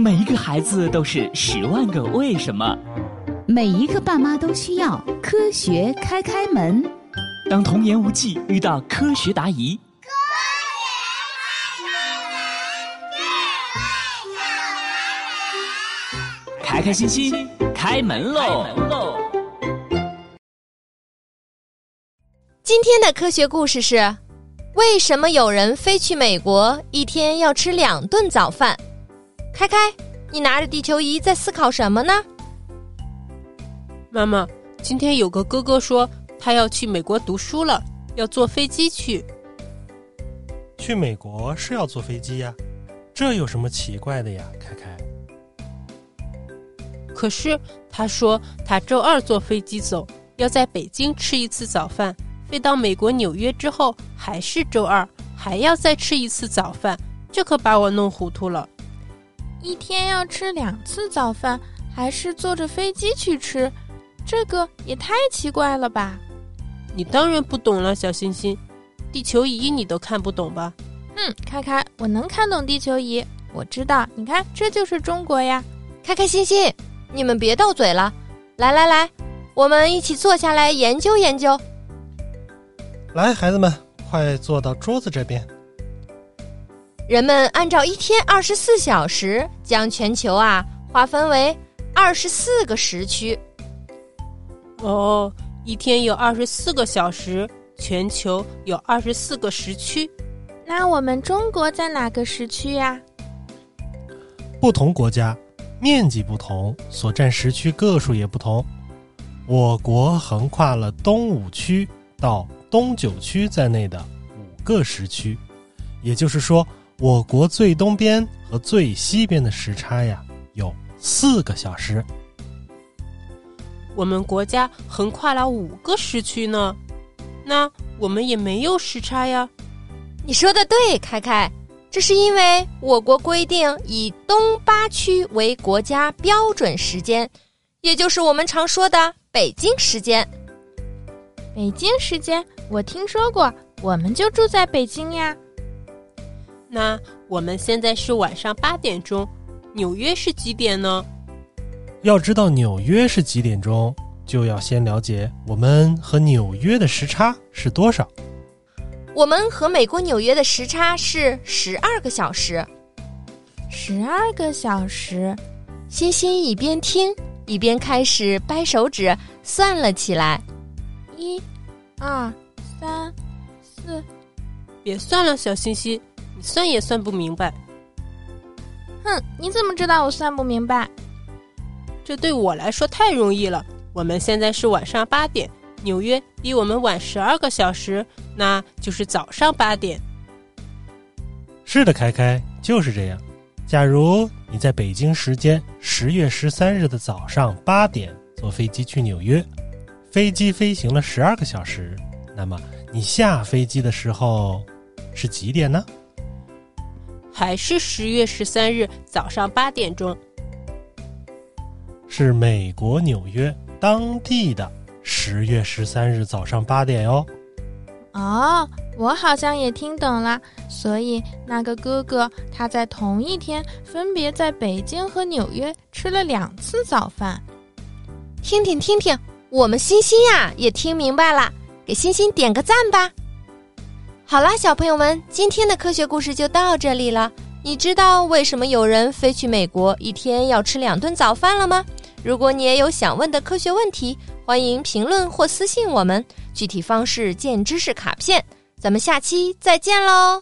每一个孩子都是十万个为什么。每一个爸妈都需要科学开开门。当童言无忌遇到科学答疑，开开心心开门喽！今天的科学故事是：为什么有人飞去美国一天要吃两顿早饭？开开，你拿着地球仪在思考什么呢？妈妈，今天有个哥哥说他要去美国读书了，要坐飞机去。去美国是要坐飞机呀，这有什么奇怪的呀？开开。可是他说他周二坐飞机走，要在北京吃一次早饭。飞到美国纽约之后，还是周二，还要再吃一次早饭，这可把我弄糊涂了。一天要吃两次早饭，还是坐着飞机去吃，这个也太奇怪了吧？你当然不懂了，小星星，地球仪你都看不懂吧？嗯，开开，我能看懂地球仪，我知道，你看，这就是中国呀！开开心心，你们别斗嘴了，来来来，我们一起坐下来研究研究。来，孩子们，快坐到桌子这边。人们按照一天二十四小时，将全球啊划分为二十四个时区。哦，一天有二十四个小时，全球有二十四个时区。那我们中国在哪个时区呀？不同国家面积不同，所占时区个数也不同。我国横跨了东五区到。东九区在内的五个时区，也就是说，我国最东边和最西边的时差呀有四个小时。我们国家横跨了五个时区呢，那我们也没有时差呀。你说的对，开开，这是因为我国规定以东八区为国家标准时间，也就是我们常说的北京时间。北京时间。我听说过，我们就住在北京呀。那我们现在是晚上八点钟，纽约是几点呢？要知道纽约是几点钟，就要先了解我们和纽约的时差是多少。我们和美国纽约的时差是十二个小时。十二个小时，欣欣一边听一边开始掰手指算了起来。一、二。三、四，别算了，小星星，你算也算不明白。哼，你怎么知道我算不明白？这对我来说太容易了。我们现在是晚上八点，纽约比我们晚十二个小时，那就是早上八点。是的，开开就是这样。假如你在北京时间十月十三日的早上八点坐飞机去纽约，飞机飞行了十二个小时。那么你下飞机的时候是几点呢？还是十月十三日早上八点钟？是美国纽约当地的十月十三日早上八点哟。哦，我好像也听懂了。所以那个哥哥他在同一天分别在北京和纽约吃了两次早饭。听听听听，我们欣欣呀也听明白了。给欣欣点个赞吧！好啦，小朋友们，今天的科学故事就到这里了。你知道为什么有人飞去美国一天要吃两顿早饭了吗？如果你也有想问的科学问题，欢迎评论或私信我们，具体方式见知识卡片。咱们下期再见喽！